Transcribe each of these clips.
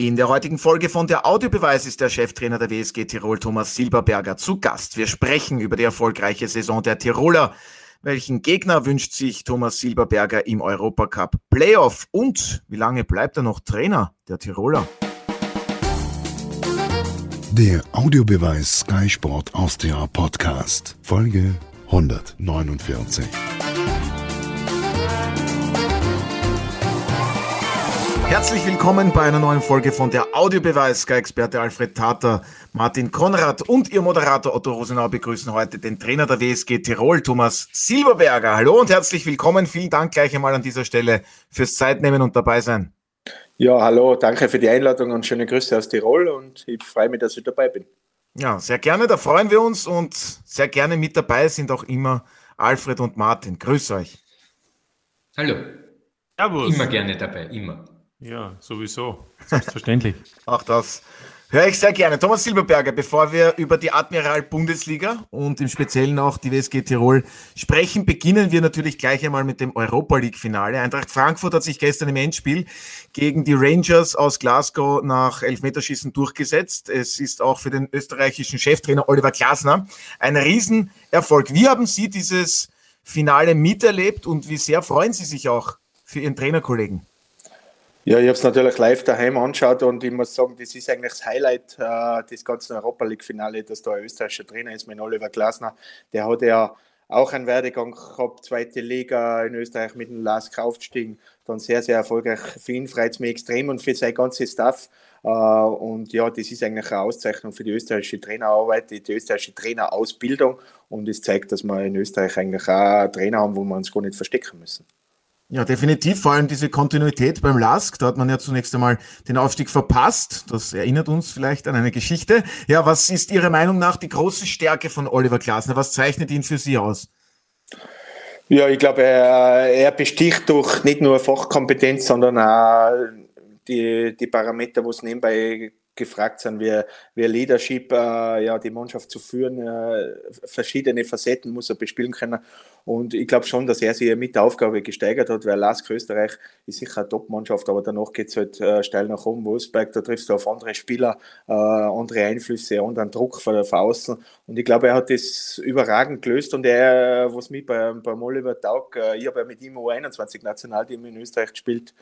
In der heutigen Folge von der Audiobeweis ist der Cheftrainer der WSG Tirol Thomas Silberberger zu Gast. Wir sprechen über die erfolgreiche Saison der Tiroler. Welchen Gegner wünscht sich Thomas Silberberger im Europacup Playoff? Und wie lange bleibt er noch Trainer der Tiroler? Der Audiobeweis Sky Sport Austria Podcast, Folge 149. Herzlich willkommen bei einer neuen Folge von der Audiobeweis. Sky-Experte Alfred Tater, Martin Konrad und Ihr Moderator Otto Rosenau begrüßen heute den Trainer der WSG Tirol, Thomas Silberberger. Hallo und herzlich willkommen. Vielen Dank gleich einmal an dieser Stelle fürs Zeitnehmen und dabei sein. Ja, hallo, danke für die Einladung und schöne Grüße aus Tirol und ich freue mich, dass ich dabei bin. Ja, sehr gerne, da freuen wir uns und sehr gerne mit dabei sind auch immer Alfred und Martin. Grüß euch. Hallo. Servus. Immer gerne dabei, immer. Ja, sowieso. Selbstverständlich. Auch das höre ich sehr gerne. Thomas Silberberger, bevor wir über die Admiral Bundesliga und im Speziellen auch die WSG Tirol sprechen, beginnen wir natürlich gleich einmal mit dem Europa League Finale. Eintracht Frankfurt hat sich gestern im Endspiel gegen die Rangers aus Glasgow nach Elfmeterschießen durchgesetzt. Es ist auch für den österreichischen Cheftrainer Oliver Glasner ein Riesenerfolg. Wie haben Sie dieses Finale miterlebt und wie sehr freuen Sie sich auch für Ihren Trainerkollegen? Ja, ich habe es natürlich live daheim angeschaut und ich muss sagen, das ist eigentlich das Highlight äh, des ganzen Europa League-Finale, dass da ein österreichischer Trainer ist, mit Oliver Glasner. Der hat ja auch einen Werdegang gehabt, zweite Liga in Österreich mit dem Lars aufgestiegen, dann sehr, sehr erfolgreich. Für ihn freut es mich extrem und für sein ganzes Staff. Äh, und ja, das ist eigentlich eine Auszeichnung für die österreichische Trainerarbeit, die, österreichische Trainerausbildung und es zeigt, dass wir in Österreich eigentlich auch Trainer haben, wo wir uns gar nicht verstecken müssen. Ja, definitiv. Vor allem diese Kontinuität beim LASK. Da hat man ja zunächst einmal den Aufstieg verpasst. Das erinnert uns vielleicht an eine Geschichte. Ja, was ist Ihrer Meinung nach die große Stärke von Oliver Glasner? Was zeichnet ihn für Sie aus? Ja, ich glaube, er, er besticht durch nicht nur Fachkompetenz, sondern auch die, die Parameter, wo es nebenbei gefragt sind, wie, wie Leadership, äh, ja, die Mannschaft zu führen. Äh, verschiedene Facetten muss er bespielen können. Und ich glaube schon, dass er sich mit der Aufgabe gesteigert hat, weil Lask Österreich ist sicher eine Top-Mannschaft, aber danach geht es halt äh, steil nach oben. Wolfsberg, da triffst du auf andere Spieler, äh, andere Einflüsse, anderen Druck von, von außen. Und ich glaube, er hat das überragend gelöst und er, was mich bei, beim Oliver Taug, äh, ich habe ja mit ihm U21 Nationalteam in Österreich gespielt,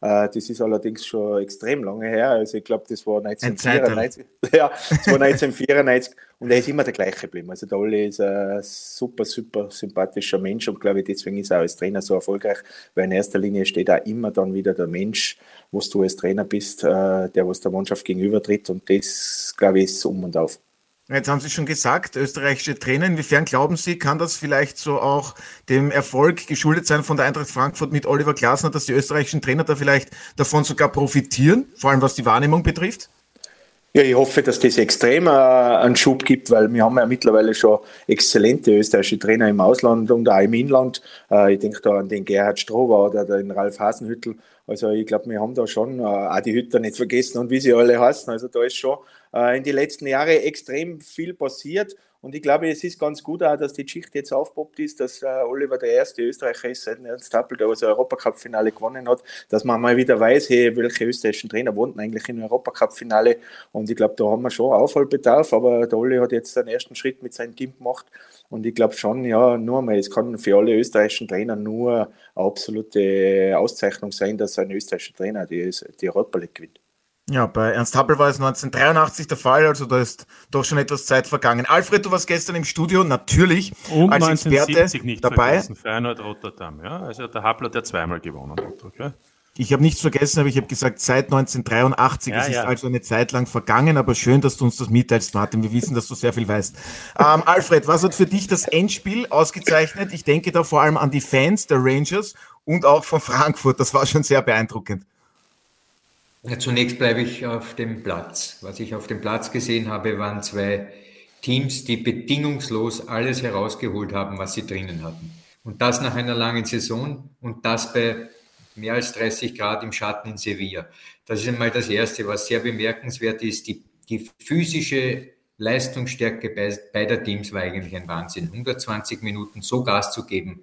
das ist allerdings schon extrem lange her. Also ich glaube, das war 1994. Ja, das war 1994 und er ist immer der gleiche geblieben. Also der Olli ist ein super, super sympathischer Mensch und glaube ich, deswegen ist er als Trainer so erfolgreich, weil in erster Linie steht auch immer dann wieder der Mensch, wo du als Trainer bist, äh, der was der Mannschaft gegenübertritt und das, glaube ich, ist um und auf. Jetzt haben Sie schon gesagt, österreichische Trainer. Inwiefern glauben Sie, kann das vielleicht so auch dem Erfolg geschuldet sein von der Eintracht Frankfurt mit Oliver Glasner, dass die österreichischen Trainer da vielleicht davon sogar profitieren, vor allem was die Wahrnehmung betrifft? Ja, ich hoffe, dass das extrem äh, einen Schub gibt, weil wir haben ja mittlerweile schon exzellente österreichische Trainer im Ausland und auch im Inland. Äh, ich denke da an den Gerhard Strohwer oder den Ralf Hasenhüttel. Also ich glaube, wir haben da schon äh, auch die Hütter nicht vergessen und wie sie alle heißen. Also da ist schon äh, in den letzten Jahren extrem viel passiert. Und ich glaube, es ist ganz gut auch, dass die Geschichte jetzt aufpoppt ist, dass äh, Oliver der erste Österreicher ist, seit Ernst Happel, der also Europacup-Finale gewonnen hat, dass man mal wieder weiß, hey, welche österreichischen Trainer wohnten eigentlich im Europacup-Finale. Und ich glaube, da haben wir schon Aufholbedarf, aber der Oli hat jetzt den ersten Schritt mit seinem Team gemacht. Und ich glaube schon, ja, nur mal, es kann für alle österreichischen Trainer nur eine absolute Auszeichnung sein, dass ein österreichischer Trainer die, die Europa League gewinnt. Ja, bei Ernst Happel war es 1983 der Fall, also da ist doch schon etwas Zeit vergangen. Alfred, du warst gestern im Studio, natürlich Und als Experte nicht dabei. Feyenoord Rotterdam, ja. Also der Happel hat ja zweimal gewonnen. Okay? Ich habe nichts vergessen, aber ich habe gesagt, seit 1983. Ja, es ja. ist also eine Zeit lang vergangen, aber schön, dass du uns das mitteilst, Martin. Wir wissen, dass du sehr viel weißt. Ähm, Alfred, was hat für dich das Endspiel ausgezeichnet? Ich denke da vor allem an die Fans der Rangers und auch von Frankfurt. Das war schon sehr beeindruckend. Ja, zunächst bleibe ich auf dem Platz. Was ich auf dem Platz gesehen habe, waren zwei Teams, die bedingungslos alles herausgeholt haben, was sie drinnen hatten. Und das nach einer langen Saison und das bei mehr als 30 Grad im Schatten in Sevilla. Das ist einmal das Erste, was sehr bemerkenswert ist. Die, die physische Leistungsstärke beider Teams war eigentlich ein Wahnsinn. 120 Minuten so Gas zu geben.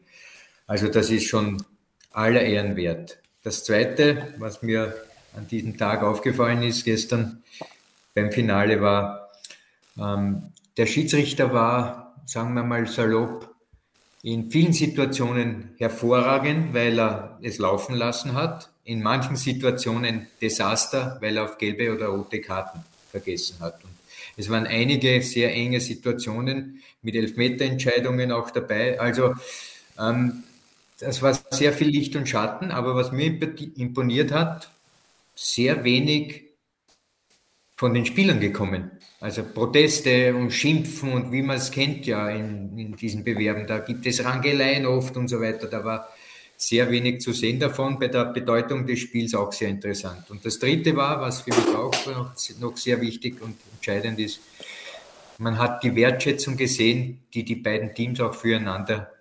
Also das ist schon aller Ehren wert. Das Zweite, was mir an diesem Tag aufgefallen ist, gestern beim Finale war, ähm, der Schiedsrichter war, sagen wir mal salopp, in vielen Situationen hervorragend, weil er es laufen lassen hat. In manchen Situationen Desaster, weil er auf gelbe oder rote Karten vergessen hat. Und es waren einige sehr enge Situationen mit Elfmeterentscheidungen auch dabei. Also ähm, das war sehr viel Licht und Schatten, aber was mir imponiert hat, sehr wenig von den Spielern gekommen. Also Proteste und Schimpfen und wie man es kennt ja in, in diesen Bewerben, da gibt es Rangeleien oft und so weiter. Da war sehr wenig zu sehen davon, bei der Bedeutung des Spiels auch sehr interessant. Und das Dritte war, was für mich auch noch sehr wichtig und entscheidend ist, man hat die Wertschätzung gesehen, die die beiden Teams auch füreinander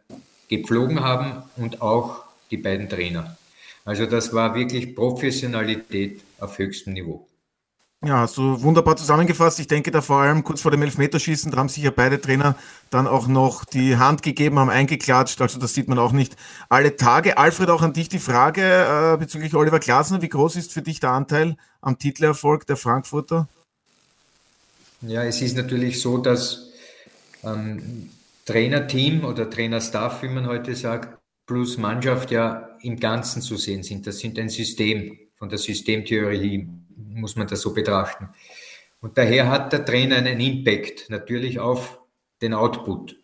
gepflogen haben und auch die beiden Trainer. Also das war wirklich Professionalität auf höchstem Niveau. Ja, hast du wunderbar zusammengefasst. Ich denke da vor allem kurz vor dem Elfmeterschießen, da haben sicher beide Trainer dann auch noch die Hand gegeben, haben eingeklatscht. Also das sieht man auch nicht alle Tage. Alfred, auch an dich die Frage äh, bezüglich Oliver Glasner. Wie groß ist für dich der Anteil am Titelerfolg der Frankfurter? Ja, es ist natürlich so, dass ähm, Trainerteam oder Trainerstaff, wie man heute sagt, plus Mannschaft ja im Ganzen zu sehen sind. Das sind ein System von der Systemtheorie muss man das so betrachten. Und daher hat der Trainer einen Impact natürlich auf den Output.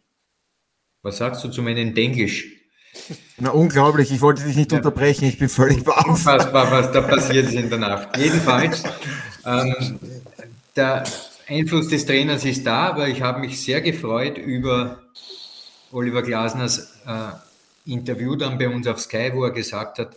Was sagst du zu meinem Englisch? Na, unglaublich, ich wollte dich nicht ja. unterbrechen, ich bin völlig baff. Unfassbar, was da passiert ist in der Nacht. Jedenfalls, ähm, der Einfluss des Trainers ist da, aber ich habe mich sehr gefreut über Oliver Glasners äh, Interview dann bei uns auf Sky, wo er gesagt hat,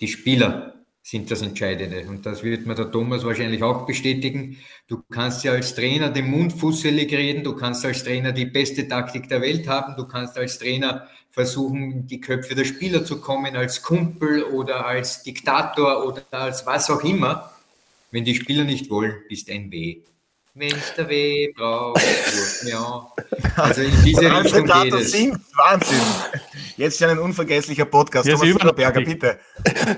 die Spieler sind das Entscheidende. Und das wird mir der Thomas wahrscheinlich auch bestätigen. Du kannst ja als Trainer den Mund fusselig reden, du kannst als Trainer die beste Taktik der Welt haben, du kannst als Trainer versuchen, in die Köpfe der Spieler zu kommen, als Kumpel oder als Diktator oder als was auch immer. Wenn die Spieler nicht wollen, bist ein Weh wenn es der Weh braucht. ja. Also in diese Richtung geht es. Singt, Wahnsinn. Jetzt schon ein unvergesslicher Podcast. Thomas Berger, bitte.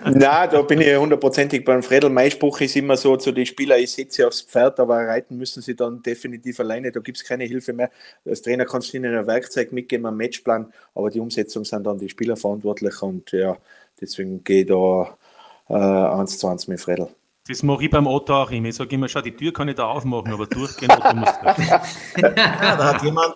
Na, da bin ich hundertprozentig beim Fredel. Mein Spruch ist immer so zu den Spielern, ich setze sie aufs Pferd, aber reiten müssen sie dann definitiv alleine. Da gibt es keine Hilfe mehr. Als Trainer kannst du ihnen ein Werkzeug mitgeben, einen Matchplan, aber die Umsetzung sind dann die Spieler verantwortlich und ja, deswegen gehe ich da äh, eins zu eins mit Fredel. Das mache ich beim Otto auch immer. Ich sage immer, schau, die Tür kann ich da aufmachen, aber durchgehen Otto muss ja, da hat jemand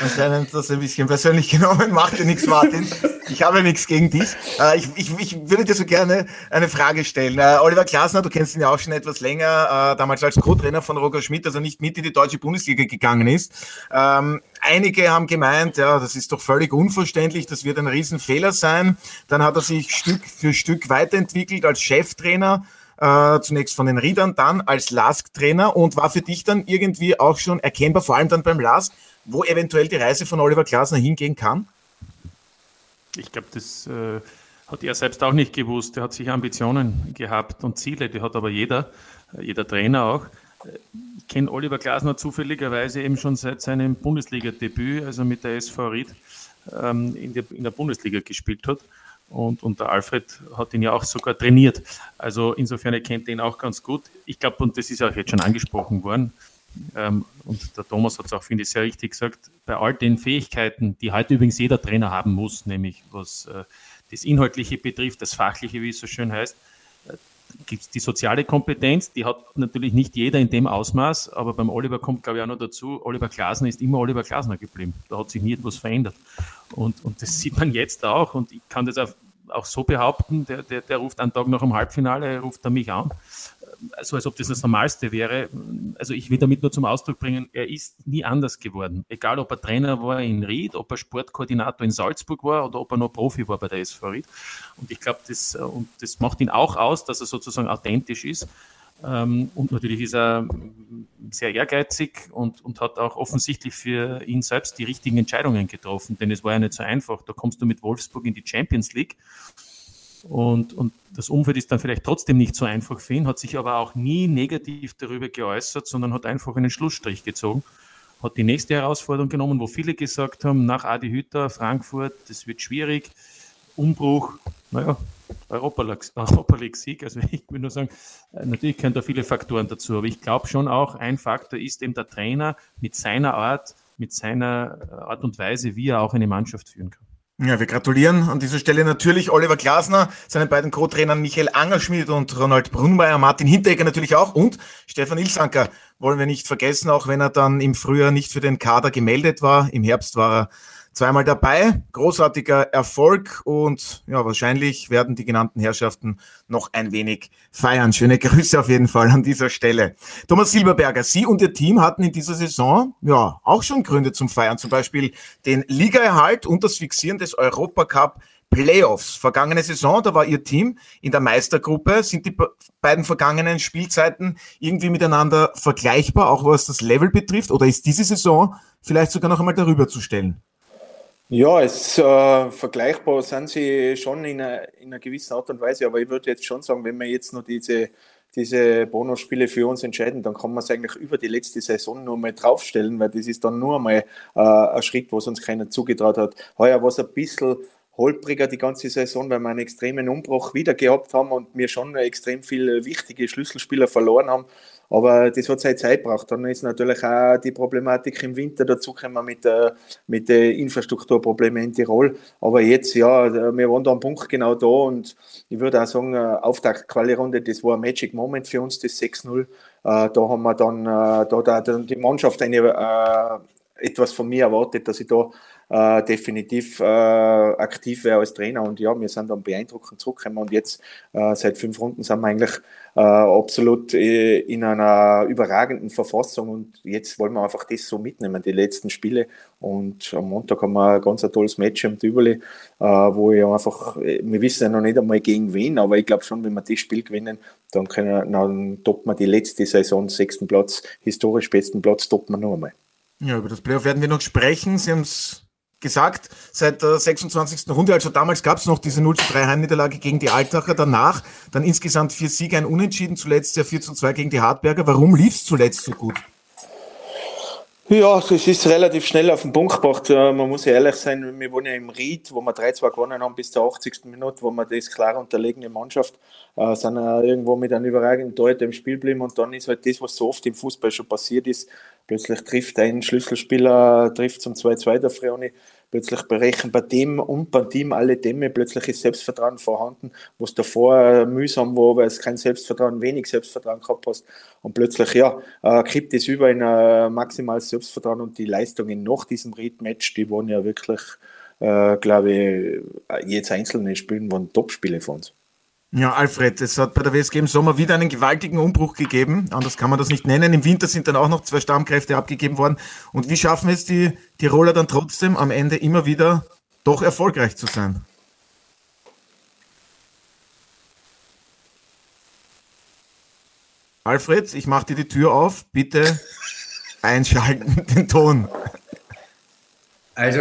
anscheinend das ein bisschen persönlich genommen. Macht dir nichts, Martin. Ich habe nichts gegen dich. Äh, ich, ich, ich würde dir so gerne eine Frage stellen. Äh, Oliver Klasner, du kennst ihn ja auch schon etwas länger, äh, damals als Co-Trainer von Roger Schmidt, also nicht mit in die deutsche Bundesliga gegangen ist. Ähm, einige haben gemeint, ja, das ist doch völlig unverständlich, das wird ein Riesenfehler sein. Dann hat er sich Stück für Stück weiterentwickelt als Cheftrainer äh, zunächst von den Riedern, dann als Lask-Trainer und war für dich dann irgendwie auch schon erkennbar, vor allem dann beim Lask, wo eventuell die Reise von Oliver Glasner hingehen kann? Ich glaube, das äh, hat er selbst auch nicht gewusst. Er hat sich Ambitionen gehabt und Ziele, die hat aber jeder, jeder Trainer auch. Ich kenne Oliver Glasner zufälligerweise eben schon seit seinem Bundesliga-Debüt, also mit der SV Ried ähm, in, der, in der Bundesliga gespielt hat. Und, und der Alfred hat ihn ja auch sogar trainiert. Also insofern er ihn auch ganz gut. Ich glaube, und das ist auch jetzt schon angesprochen worden, ähm, und der Thomas hat es auch, finde ich, sehr richtig gesagt, bei all den Fähigkeiten, die heute übrigens jeder Trainer haben muss, nämlich was äh, das Inhaltliche betrifft, das Fachliche, wie es so schön heißt, gibt es die soziale Kompetenz, die hat natürlich nicht jeder in dem Ausmaß, aber beim Oliver kommt, glaube ich, auch noch dazu, Oliver Glasner ist immer Oliver Glasner geblieben. Da hat sich nie etwas verändert. Und, und das sieht man jetzt auch und ich kann das auch, auch so behaupten, der, der, der ruft einen Tag nach dem Halbfinale, ruft er mich an so als ob das das Normalste wäre. Also ich will damit nur zum Ausdruck bringen, er ist nie anders geworden. Egal, ob er Trainer war in Ried, ob er Sportkoordinator in Salzburg war oder ob er noch Profi war bei der SV Ried. Und ich glaube, das, und das macht ihn auch aus, dass er sozusagen authentisch ist. Ähm, und natürlich ist er sehr ehrgeizig und, und hat auch offensichtlich für ihn selbst die richtigen Entscheidungen getroffen, denn es war ja nicht so einfach. Da kommst du mit Wolfsburg in die Champions League und, und das Umfeld ist dann vielleicht trotzdem nicht so einfach für ihn, hat sich aber auch nie negativ darüber geäußert, sondern hat einfach einen Schlussstrich gezogen, hat die nächste Herausforderung genommen, wo viele gesagt haben, nach Adi Hütter, Frankfurt, das wird schwierig. Umbruch, naja, Europa League-Sieg. Also ich will nur sagen, äh, natürlich können da viele Faktoren dazu, aber ich glaube schon auch, ein Faktor ist eben der Trainer mit seiner Art, mit seiner äh, Art und Weise, wie er auch eine Mannschaft führen kann. Ja, wir gratulieren an dieser Stelle natürlich Oliver Glasner, seinen beiden Co-Trainern Michael Angerschmidt und Ronald Brunmeier, Martin Hinteregger natürlich auch und Stefan Ilsanker wollen wir nicht vergessen, auch wenn er dann im Frühjahr nicht für den Kader gemeldet war. Im Herbst war er zweimal dabei. Großartiger Erfolg und ja, wahrscheinlich werden die genannten Herrschaften noch ein wenig feiern. Schöne Grüße auf jeden Fall an dieser Stelle. Thomas Silberberger, Sie und Ihr Team hatten in dieser Saison ja auch schon Gründe zum Feiern, zum Beispiel den Ligaerhalt und das Fixieren des Europacup Playoffs. Vergangene Saison, da war Ihr Team in der Meistergruppe. Sind die beiden vergangenen Spielzeiten irgendwie miteinander vergleichbar, auch was das Level betrifft? Oder ist diese Saison vielleicht sogar noch einmal darüber zu stellen? Ja, es äh, vergleichbar sind sie schon in einer, in einer gewissen Art und Weise, aber ich würde jetzt schon sagen, wenn wir jetzt nur diese, diese Bonusspiele für uns entscheiden, dann kann man es eigentlich über die letzte Saison nur mal draufstellen, weil das ist dann nur mal äh, ein Schritt, was uns keiner zugetraut hat. Heuer war es ein bisschen holpriger die ganze Saison, weil wir einen extremen Umbruch wieder gehabt haben und wir schon extrem viele wichtige Schlüsselspieler verloren haben. Aber das hat seine Zeit gebraucht. Dann ist natürlich auch die Problematik im Winter dazugekommen mit, der, mit den Infrastrukturproblemen in Tirol. Aber jetzt, ja, wir waren da am Punkt genau da und ich würde auch sagen, äh, Auftakt-Quali-Runde, das war ein Magic Moment für uns, das 6-0. Äh, da haben wir dann, äh, da, da die Mannschaft eine, etwas von mir erwartet, dass ich da äh, definitiv äh, aktiv wäre als Trainer. Und ja, wir sind dann beeindruckend zurückgekommen und jetzt äh, seit fünf Runden sind wir eigentlich äh, absolut äh, in einer überragenden Verfassung und jetzt wollen wir einfach das so mitnehmen, die letzten Spiele. Und am Montag haben wir ein ganz ein tolles Match im Tübeli, äh, wo ich einfach, wir wissen ja noch nicht einmal gegen wen, aber ich glaube schon, wenn wir das Spiel gewinnen, dann, können, dann toppen wir die letzte Saison, sechsten Platz, historisch besten Platz, toppen wir noch einmal. Ja, über das Playoff werden wir noch sprechen. Sie haben es gesagt, seit der 26. Runde, also damals gab es noch diese 0 zu 3 Heimniederlage gegen die Altacher, danach dann insgesamt vier Siege, ein Unentschieden, zuletzt ja 4 zu 2 gegen die Hartberger. Warum lief es zuletzt so gut? Ja, es ist relativ schnell auf den Punkt gebracht. Man muss ja ehrlich sein, wir waren ja im Ried, wo wir 3-2 gewonnen haben bis zur 80. Minute, wo wir das klar unterlegene Mannschaft äh, sind ja irgendwo mit einem überragenden Torhüter im Spiel geblieben und dann ist halt das, was so oft im Fußball schon passiert ist, plötzlich trifft ein Schlüsselspieler, trifft zum 2-2 der Freuni, plötzlich berechnen bei dem und beim Team alle Dämme, plötzlich ist Selbstvertrauen vorhanden, was davor mühsam war, weil es kein Selbstvertrauen, wenig Selbstvertrauen gehabt hast und plötzlich, ja, äh, kippt es über in ein maximales Selbstvertrauen und die Leistungen nach diesem Read-Match, die waren ja wirklich, äh, glaube ich, jetzt einzelne Spielen waren Top-Spiele von uns. Ja, Alfred, es hat bei der WSG im Sommer wieder einen gewaltigen Umbruch gegeben. Anders kann man das nicht nennen. Im Winter sind dann auch noch zwei Stammkräfte abgegeben worden. Und wie schaffen es die Tiroler dann trotzdem am Ende immer wieder doch erfolgreich zu sein? Alfred, ich mache dir die Tür auf. Bitte einschalten den Ton. Also,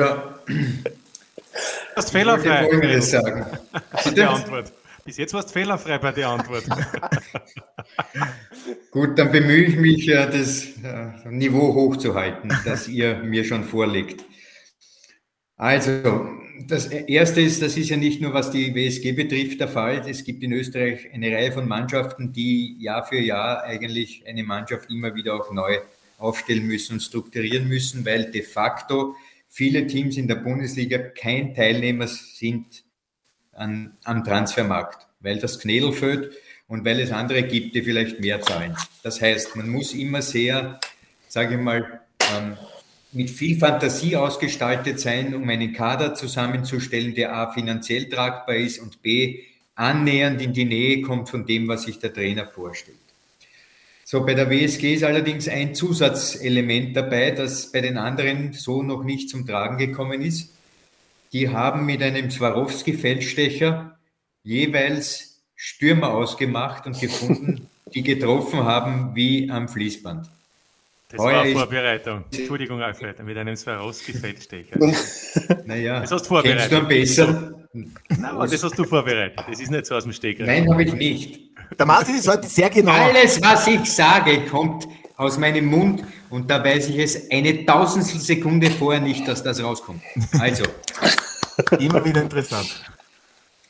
das fehlerfrei. Ich sagen. Die Antwort. Bis jetzt warst du fehlerfrei bei der Antwort. Gut, dann bemühe ich mich, das äh, Niveau hochzuhalten, das ihr mir schon vorlegt. Also, das Erste ist, das ist ja nicht nur, was die WSG betrifft, der Fall. Es gibt in Österreich eine Reihe von Mannschaften, die Jahr für Jahr eigentlich eine Mannschaft immer wieder auch neu aufstellen müssen und strukturieren müssen, weil de facto viele Teams in der Bundesliga kein Teilnehmer sind an, am Transfermarkt, weil das Knädel fällt und weil es andere gibt, die vielleicht mehr zahlen. Das heißt, man muss immer sehr, sage ich mal, ähm, mit viel Fantasie ausgestaltet sein, um einen Kader zusammenzustellen, der A finanziell tragbar ist und B annähernd in die Nähe kommt von dem, was sich der Trainer vorstellt. So, bei der WSG ist allerdings ein Zusatzelement dabei, das bei den anderen so noch nicht zum Tragen gekommen ist die haben mit einem Swarovski-Feldstecher jeweils Stürmer ausgemacht und gefunden, die getroffen haben wie am Fließband. Das Heuer war Vorbereitung. Entschuldigung, Alfred, mit einem Swarovski-Feldstecher. naja, das hast du vorbereitet. Kennst du am besser? Nein, aber das hast du vorbereitet. Das ist nicht so aus dem Steg. Nein, habe ich nicht. Der Martin ist heute sehr genau. Alles, was ich sage, kommt aus meinem Mund und da weiß ich es eine Tausendstel Sekunde vorher nicht, dass das rauskommt. Also. Immer wieder interessant.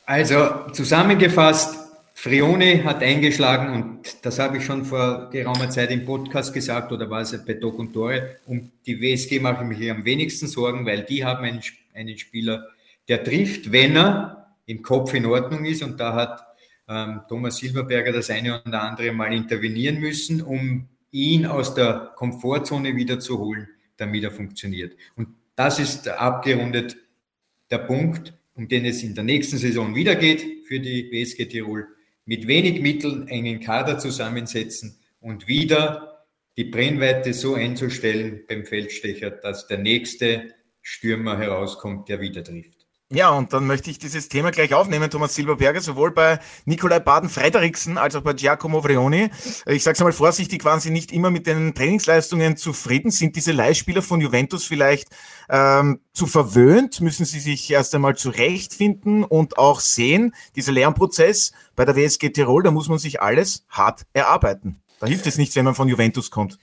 Also zusammengefasst, Frione hat eingeschlagen und das habe ich schon vor geraumer Zeit im Podcast gesagt oder war es bei Doc und Tore. Um die WSG mache ich mich am wenigsten Sorgen, weil die haben einen, einen Spieler, der trifft, wenn er im Kopf in Ordnung ist und da hat ähm, Thomas Silberberger das eine oder andere Mal intervenieren müssen, um ihn aus der Komfortzone wieder zu holen, damit er funktioniert. Und das ist abgerundet der Punkt, um den es in der nächsten Saison wieder geht für die WSG Tirol. Mit wenig Mitteln einen Kader zusammensetzen und wieder die Brennweite so einzustellen beim Feldstecher, dass der nächste Stürmer herauskommt, der wieder trifft. Ja, und dann möchte ich dieses Thema gleich aufnehmen, Thomas Silberberger, sowohl bei Nikolai Baden-Frederiksen als auch bei Giacomo Vrioni. Ich sage es einmal vorsichtig, waren sie nicht immer mit den Trainingsleistungen zufrieden? Sind diese Leihspieler von Juventus vielleicht ähm, zu verwöhnt? Müssen sie sich erst einmal zurechtfinden und auch sehen, dieser Lernprozess bei der WSG Tirol, da muss man sich alles hart erarbeiten. Da hilft es nichts, wenn man von Juventus kommt.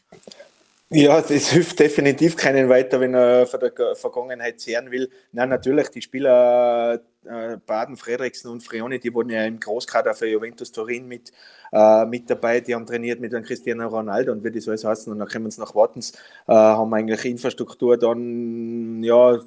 Ja, das hilft definitiv keinen weiter, wenn er von der Vergangenheit zehren will. Nein, natürlich, die Spieler äh, Baden, Frederiksen und Frioni, die wurden ja im Großkader für Juventus Turin mit, äh, mit dabei. Die haben trainiert mit einem Cristiano Ronaldo und wie das alles heißen. Und dann kommen sie nach Wartens, äh, haben eigentlich Infrastruktur dann, ja,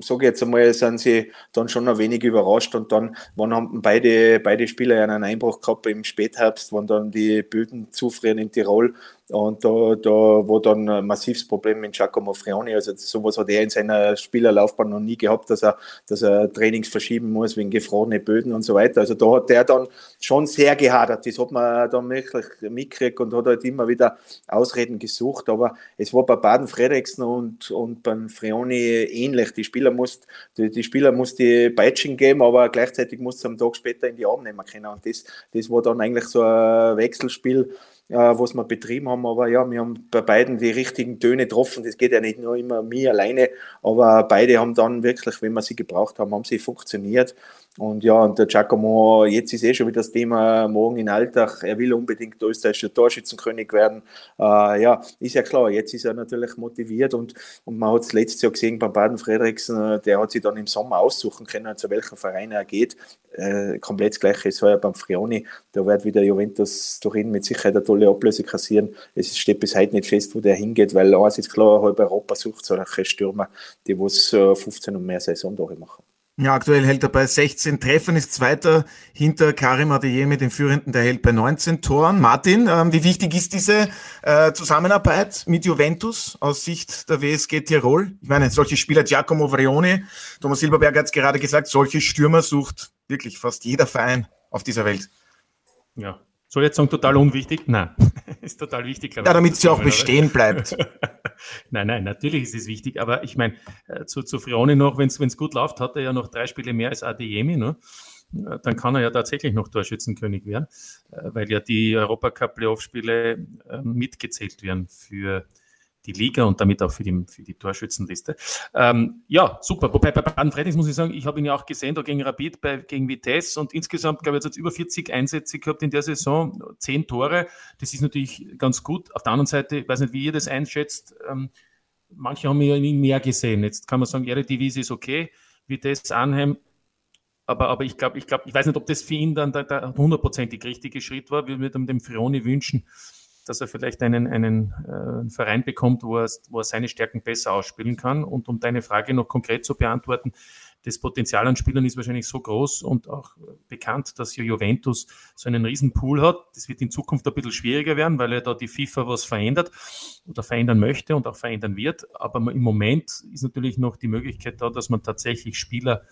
sage jetzt einmal, sind sie dann schon ein wenig überrascht und dann wann haben beide, beide Spieler einen Einbruch gehabt im Spätherbst, wann dann die Böden zufrieren in Tirol und da, da war dann ein massives Problem mit Giacomo Frioni. Also sowas hat er in seiner Spielerlaufbahn noch nie gehabt, dass er, dass er Trainings verschieben muss wegen gefrorene Böden und so weiter. Also da hat der dann schon sehr gehadert. Das hat man dann wirklich mitgekriegt und hat halt immer wieder Ausreden gesucht. Aber es war bei Baden Frederiksen und, und beim Frioni ähnlich. Die Spieler mussten die, die Spieler mussten die Peitsching geben, aber gleichzeitig musste am Tag später in die Arme nehmen können. Und das, das war dann eigentlich so ein Wechselspiel äh, was wir betrieben haben. Aber ja, wir haben bei beiden die richtigen Töne getroffen. Das geht ja nicht nur immer mir alleine, aber beide haben dann wirklich, wenn wir sie gebraucht haben, haben sie funktioniert. Und ja, und der Giacomo, jetzt ist eh schon wieder das Thema morgen in Alltag. Er will unbedingt österreichischer Torschützenkönig werden. Äh, ja, ist ja klar, jetzt ist er natürlich motiviert und, und man hat es letztes Jahr gesehen beim Baden Frederiksen, der hat sich dann im Sommer aussuchen können, zu welchem Verein er geht. Äh, komplett das Gleiche ist ja beim Frioni. Da wird wieder Juventus Turin mit Sicherheit eine tolle Ablöse kassieren. Es steht bis heute nicht fest, wo der hingeht, weil eins ist klar, halb Europa sucht solche Stürmer, die was 15 und mehr Saison machen. Ja, aktuell hält er bei 16 Treffern, ist Zweiter hinter Karim Adeyemi, dem Führenden, der hält bei 19 Toren. Martin, ähm, wie wichtig ist diese äh, Zusammenarbeit mit Juventus aus Sicht der WSG Tirol? Ich meine, solche Spieler, Giacomo Vrioni, Thomas Silberberg hat es gerade gesagt, solche Stürmer sucht wirklich fast jeder Verein auf dieser Welt. Ja, soll ich jetzt sagen, total unwichtig? Nein, ist total wichtig. Ja, damit sie auch bestehen bleibt. nein, nein, natürlich ist es wichtig. Aber ich meine, äh, zu, zu Frione noch, wenn es gut läuft, hat er ja noch drei Spiele mehr als Adeyemi. Ne? Äh, dann kann er ja tatsächlich noch Torschützenkönig werden, äh, weil ja die Europacup-Playoff-Spiele mitgezählt werden für die Liga und damit auch für die, für die Torschützenliste. Ähm, ja, super. Wobei bei Baden Freitags muss ich sagen, ich habe ihn ja auch gesehen, da gegen Rapid, bei, gegen Vitesse und insgesamt, glaube ich, jetzt über 40 Einsätze gehabt in der Saison, 10 Tore. Das ist natürlich ganz gut. Auf der anderen Seite, ich weiß nicht, wie ihr das einschätzt, ähm, manche haben ja ihn mehr gesehen. Jetzt kann man sagen, Eredivisie ist okay, Vitesse, Anheim, aber, aber ich glaube, ich glaube, ich weiß nicht, ob das für ihn dann der hundertprozentig richtige Schritt war. Wir würden dem Frioni wünschen, dass er vielleicht einen, einen äh, Verein bekommt, wo er, wo er seine Stärken besser ausspielen kann. Und um deine Frage noch konkret zu beantworten, das Potenzial an Spielern ist wahrscheinlich so groß und auch bekannt, dass ja Juventus so einen riesen Pool hat. Das wird in Zukunft ein bisschen schwieriger werden, weil er da die FIFA was verändert oder verändern möchte und auch verändern wird. Aber im Moment ist natürlich noch die Möglichkeit da, dass man tatsächlich Spieler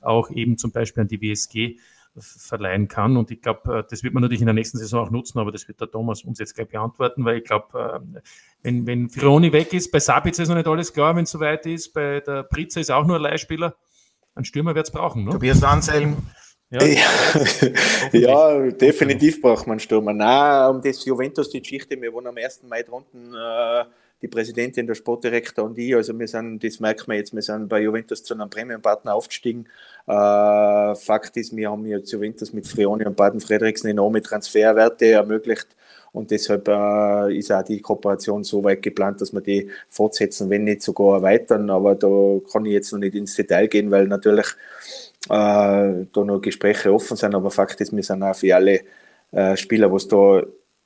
auch eben zum Beispiel an die WSG verleihen kann. Und ich glaube, äh, das wird man natürlich in der nächsten Saison auch nutzen, aber das wird der Thomas uns jetzt gleich beantworten, weil ich glaube, äh, wenn, wenn Fironi weg ist, bei Sabitzer ist noch nicht alles klar, wenn es soweit ist, bei der Pritze ist auch nur ein Leihspieler. Ein Stürmer wird es brauchen, ne? Tobias Anselm. Ja, ja, ja definitiv braucht man Stürmer. Nein, um das Juventus, die Geschichte, wir wohnen am 1. Mai drunten, äh, die Präsidentin, der Sportdirektor und ich. Also wir sind, das merkt man jetzt, wir sind bei Juventus zu einem Premium-Partner aufgestiegen. Äh, Fakt ist, wir haben jetzt Juventus mit Frioni und Baden Frederiksen enorme Transferwerte ermöglicht. Und deshalb äh, ist auch die Kooperation so weit geplant, dass wir die fortsetzen, wenn nicht sogar erweitern. Aber da kann ich jetzt noch nicht ins Detail gehen, weil natürlich da noch Gespräche offen sind, aber Fakt ist, wir sind auch für alle äh, Spieler, was da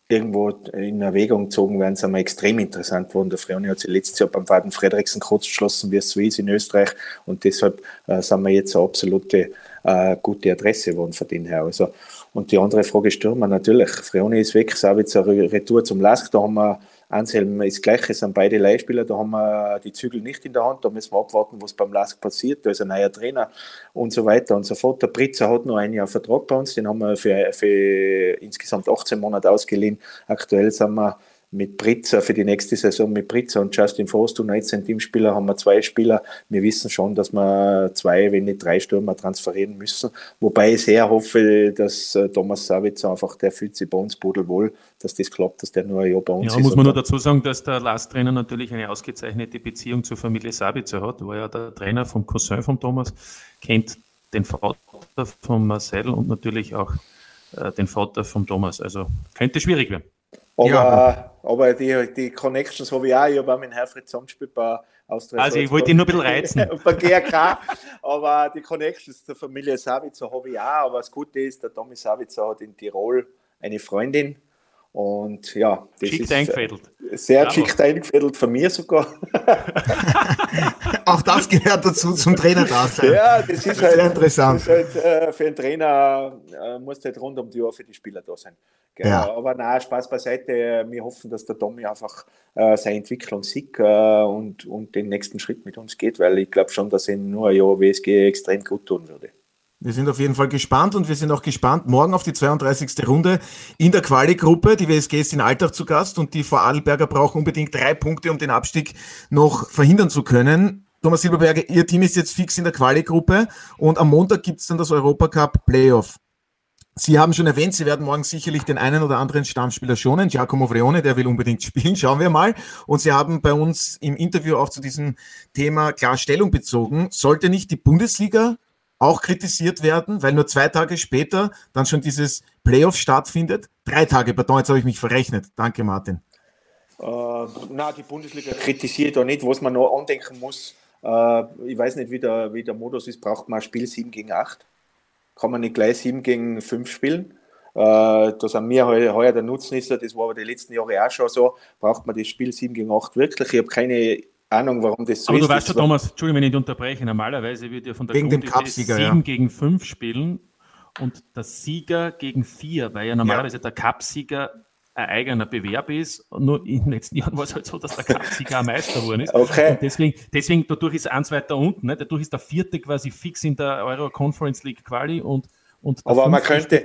irgendwo in Erwägung gezogen werden, sind wir extrem interessant geworden. Der Freuni hat sich letztes Jahr beim Faden Frederiksen kurz geschlossen wie Swiss in Österreich und deshalb äh, sind wir jetzt eine absolute äh, gute Adresse geworden von denen her. Also, und die andere Frage Stürmer natürlich. Freoni ist weg, Savitzer Retour zum Lask, da haben wir Anselm ist gleich, es sind beide Leihspieler, da haben wir die Zügel nicht in der Hand, da müssen wir abwarten, was beim Lask passiert, da ist ein neuer Trainer und so weiter und so fort. Der Britzer hat noch ein Jahr Vertrag bei uns, den haben wir für, für insgesamt 18 Monate ausgeliehen. Aktuell sind wir mit Britzer für die nächste Saison mit Britzer und Justin Forst und 19 Teamspieler haben wir zwei Spieler. Wir wissen schon, dass wir zwei, wenn nicht drei Stürmer transferieren müssen. Wobei ich sehr hoffe, dass äh, Thomas Savitz einfach, der fühlt sich bei uns pudelwohl, dass das klappt, dass der nur ein Jahr bei uns ja, ist. muss man nur dazu sagen, dass der Last-Trainer natürlich eine ausgezeichnete Beziehung zur Familie Savitzer hat. War ja der Trainer vom Cousin von Thomas, kennt den Vater von Marcel und natürlich auch äh, den Vater von Thomas. Also könnte schwierig werden. Aber, ja. aber die, die Connections habe ich auch. Ich habe auch mit Herfried zusammengespielt bei Austria. Also ich wollte ihn nur ein bisschen reizen. bei GRK. aber die Connections zur Familie Savitzer habe ich auch. Aber das Gute ist, der Tommy Savitzer hat in Tirol eine Freundin. Und ja, das Schickt ist eingefädelt. sehr geschickt eingefädelt, von mir sogar. Auch das gehört dazu zum Trainer da Ja, das ist halt, sehr interessant. Ist halt, äh, für einen Trainer äh, muss halt rund um die Uhr für die Spieler da sein. Ja. Aber na, Spaß beiseite. Wir hoffen, dass der Tommy einfach äh, seine Entwicklung sieht äh, und, und den nächsten Schritt mit uns geht, weil ich glaube schon, dass er nur ein Jahr WSG extrem gut tun würde. Wir sind auf jeden Fall gespannt und wir sind auch gespannt morgen auf die 32. Runde in der Quali-Gruppe. Die WSG ist in Alltag zu Gast und die Vorarlberger brauchen unbedingt drei Punkte, um den Abstieg noch verhindern zu können. Thomas Silberberger, Ihr Team ist jetzt fix in der Quali-Gruppe und am Montag gibt es dann das Europacup Playoff. Sie haben schon erwähnt, Sie werden morgen sicherlich den einen oder anderen Stammspieler schonen. Giacomo Vreone, der will unbedingt spielen. Schauen wir mal. Und Sie haben bei uns im Interview auch zu diesem Thema klar Stellung bezogen. Sollte nicht die Bundesliga auch kritisiert werden, weil nur zwei Tage später dann schon dieses Playoff stattfindet. Drei Tage, pardon, jetzt habe ich mich verrechnet. Danke, Martin. Äh, na, die Bundesliga kritisiert auch nicht, was man noch andenken muss. Äh, ich weiß nicht, wie der, wie der Modus ist. Braucht man ein Spiel 7 gegen 8? Kann man nicht gleich 7 gegen 5 spielen? Äh, da sind wir heuer, heuer der Nutznießer, das war aber die letzten Jahre auch schon so. Braucht man das Spiel 7 gegen 8 wirklich? Ich habe keine Ahnung, warum das so Aber ist. Aber du weißt schon, Thomas, Entschuldigung, wenn ich unterbreche, normalerweise wird ja von der Wegen Cupsieger, 7 ja. gegen 5 spielen und der Sieger gegen 4, weil ja normalerweise ja. der Cupsieger ein eigener Bewerb ist. Nur in den letzten Jahren war es halt so, dass der Cupsieger ein Meister geworden ist. Okay. Und deswegen, deswegen, dadurch ist eins weiter unten. Ne? Dadurch ist der vierte quasi fix in der Euro Conference League Quali und, und Aber man könnte,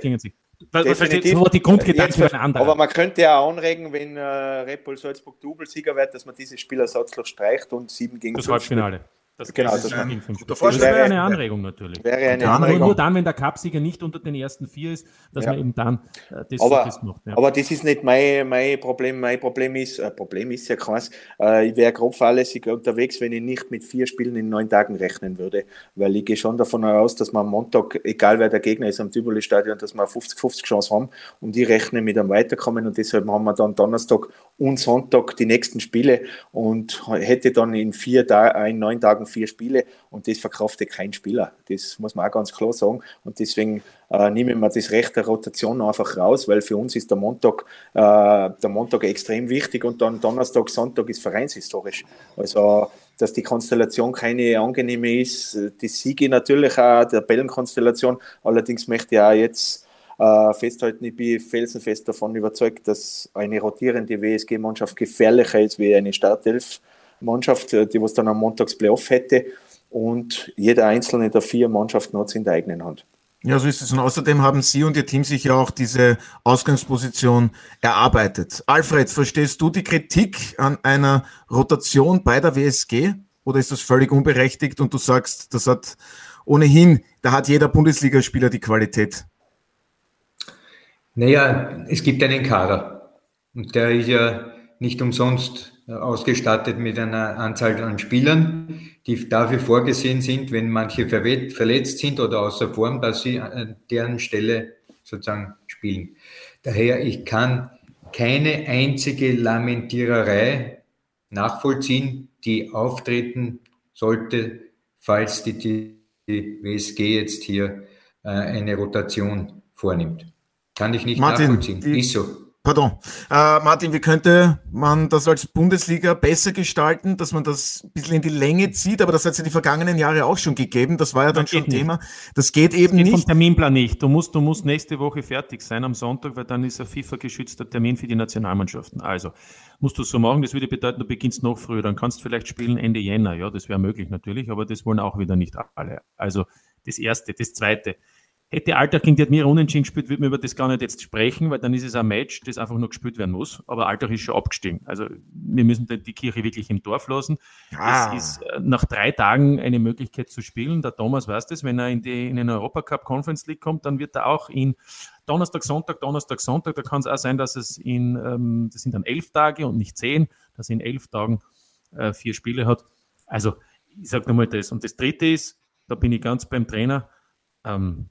Definitiv. So die Grundgedanken Jetzt, Aber man könnte ja anregen, wenn äh, Red Bull Salzburg Doublesieger wird, dass man diese Spielersatzlich streicht und 7 gegen Das Halbfinale. Das genau, das, ein, das wäre eine Anregung natürlich. Wäre eine Anregung. Nur dann, wenn der Cupsieger nicht unter den ersten vier ist, dass ja. man eben dann äh, das, aber, das macht. Ja. Aber das ist nicht mein, mein Problem. Mein Problem ist, äh, Problem ist ja keins, äh, ich wäre grob fahrlässig unterwegs, wenn ich nicht mit vier Spielen in neun Tagen rechnen würde. Weil ich gehe schon davon aus, dass man am Montag, egal wer der Gegner ist am Tivoli-Stadion, dass wir 50-50 Chance haben und die rechnen mit einem Weiterkommen und deshalb haben wir dann Donnerstag und Sonntag die nächsten Spiele und hätte dann in vier Ta in neun Tagen vier Spiele und das verkaufte kein Spieler. Das muss man auch ganz klar sagen. Und deswegen äh, nehmen wir das Recht der Rotation einfach raus, weil für uns ist der Montag, äh, der Montag extrem wichtig und dann Donnerstag, Sonntag ist vereinshistorisch. Also dass die Konstellation keine angenehme ist, das Siege natürlich auch der Tabellenkonstellation. Allerdings möchte ich auch jetzt äh, festhalten, ich bin felsenfest davon überzeugt, dass eine rotierende WSG-Mannschaft gefährlicher ist wie eine Startelf. Mannschaft, äh, die was dann am Montags-Playoff hätte. Und jeder einzelne der vier Mannschaften hat es in der eigenen Hand. Ja, so ist es. Und außerdem haben Sie und Ihr Team sich ja auch diese Ausgangsposition erarbeitet. Alfred, verstehst du die Kritik an einer Rotation bei der WSG? Oder ist das völlig unberechtigt und du sagst, das hat ohnehin, da hat jeder Bundesligaspieler die Qualität? Naja, es gibt einen Kader. Und der ist ja nicht umsonst ausgestattet mit einer Anzahl an Spielern, die dafür vorgesehen sind, wenn manche verletzt sind oder außer Form, dass sie an deren Stelle sozusagen spielen. Daher, ich kann keine einzige Lamentiererei nachvollziehen, die auftreten sollte, falls die die WSG jetzt hier äh, eine Rotation vornimmt. Kann ich nicht Martin, nachvollziehen. Ist so. Pardon. Äh, Martin, wie könnte man das als Bundesliga besser gestalten, dass man das ein bisschen in die Länge zieht? Aber das hat es ja die vergangenen Jahre auch schon gegeben. Das war ja dann Das schon geht Thema. Das geht eben Geht vom nicht. Terminplan nicht. Du musst, du musst nächste Woche fertig sein am Sonntag, weil dann ist ein FIFA-geschützter Termin für die Nationalmannschaften. Also musst du so machen. Das würde bedeuten, du beginnst noch früher. Dann kannst du vielleicht spielen Ende Jänner. Ja, das wäre möglich natürlich, aber das wollen auch wieder nicht alle. Also das Erste. Das Zweite. Hätte Alltag gegen die Admira unentschieden gespielt, würden wir über das gar nicht jetzt sprechen, weil dann ist es ein Match, das einfach nur gespielt werden muss. Aber Alltag ist schon abgestiegen. Also wir müssen die Kirche wirklich im Dorf lassen. Ah. Es ist äh, nach drei Tagen eine Möglichkeit zu spielen. Der Thomas weiß das, wenn er in, die, in den Europacup Conference League kommt, dann wird er auch in Donnerstag, Sonntag, Donnerstag, Sonntag, da kann es auch sein, dass es in, ähm, das sind dann elf Tage und nicht zehn, dass er in elf Tagen äh, vier Spiele hat. Also ich sage nochmal das. Und das Dritte ist, da bin ich ganz beim Trainer, ähm,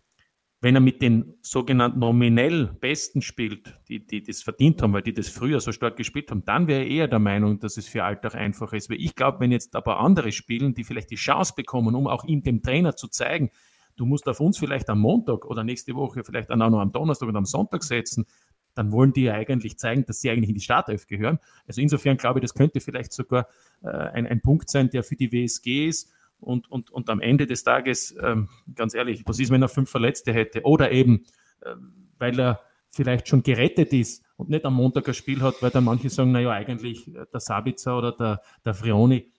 wenn er mit den sogenannten nominell Besten spielt, die, die das verdient haben, weil die das früher so stark gespielt haben, dann wäre er eher der Meinung, dass es für Alltag einfacher ist. Weil ich glaube, wenn jetzt aber andere spielen, die vielleicht die Chance bekommen, um auch ihm, dem Trainer zu zeigen, du musst auf uns vielleicht am Montag oder nächste Woche vielleicht auch noch am Donnerstag oder am Sonntag setzen, dann wollen die ja eigentlich zeigen, dass sie eigentlich in die Startelf gehören. Also insofern glaube ich, das könnte vielleicht sogar äh, ein, ein Punkt sein, der für die WSG ist. Und, und, und am Ende des Tages, ähm, ganz ehrlich, was ist, wenn er fünf Verletzte hätte? Oder eben, äh, weil er vielleicht schon gerettet ist und nicht am Montag ein Spiel hat, weil dann manche sagen, naja, eigentlich äh, der Sabitzer oder der, der Frioni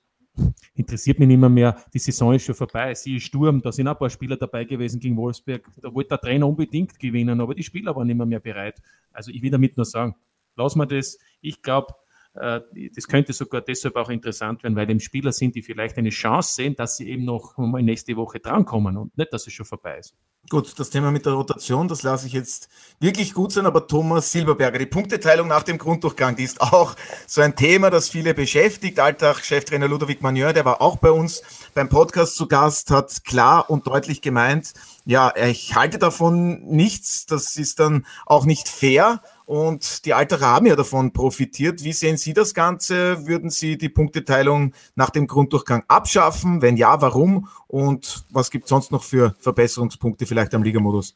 interessiert mich nicht mehr, mehr. Die Saison ist schon vorbei. Sie ist Sturm, da sind ein paar Spieler dabei gewesen gegen Wolfsberg. Da wollte der Trainer unbedingt gewinnen, aber die Spieler waren nicht mehr, mehr bereit. Also ich will damit nur sagen, lassen wir das. Ich glaube, das könnte sogar deshalb auch interessant werden, weil eben Spieler sind, die vielleicht eine Chance sehen, dass sie eben noch mal nächste Woche drankommen und nicht, dass es schon vorbei ist. Gut, das Thema mit der Rotation, das lasse ich jetzt wirklich gut sein, aber Thomas Silberberger, die Punkteteilung nach dem Grunddurchgang, die ist auch so ein Thema, das viele beschäftigt. Alltag Cheftrainer Ludovic Manier, der war auch bei uns beim Podcast zu Gast, hat klar und deutlich gemeint, ja, ich halte davon nichts, das ist dann auch nicht fair und die Alter haben ja davon profitiert. Wie sehen Sie das Ganze? Würden Sie die Punkteteilung nach dem Grunddurchgang abschaffen? Wenn ja, warum? Und was gibt es sonst noch für Verbesserungspunkte vielleicht am Ligamodus?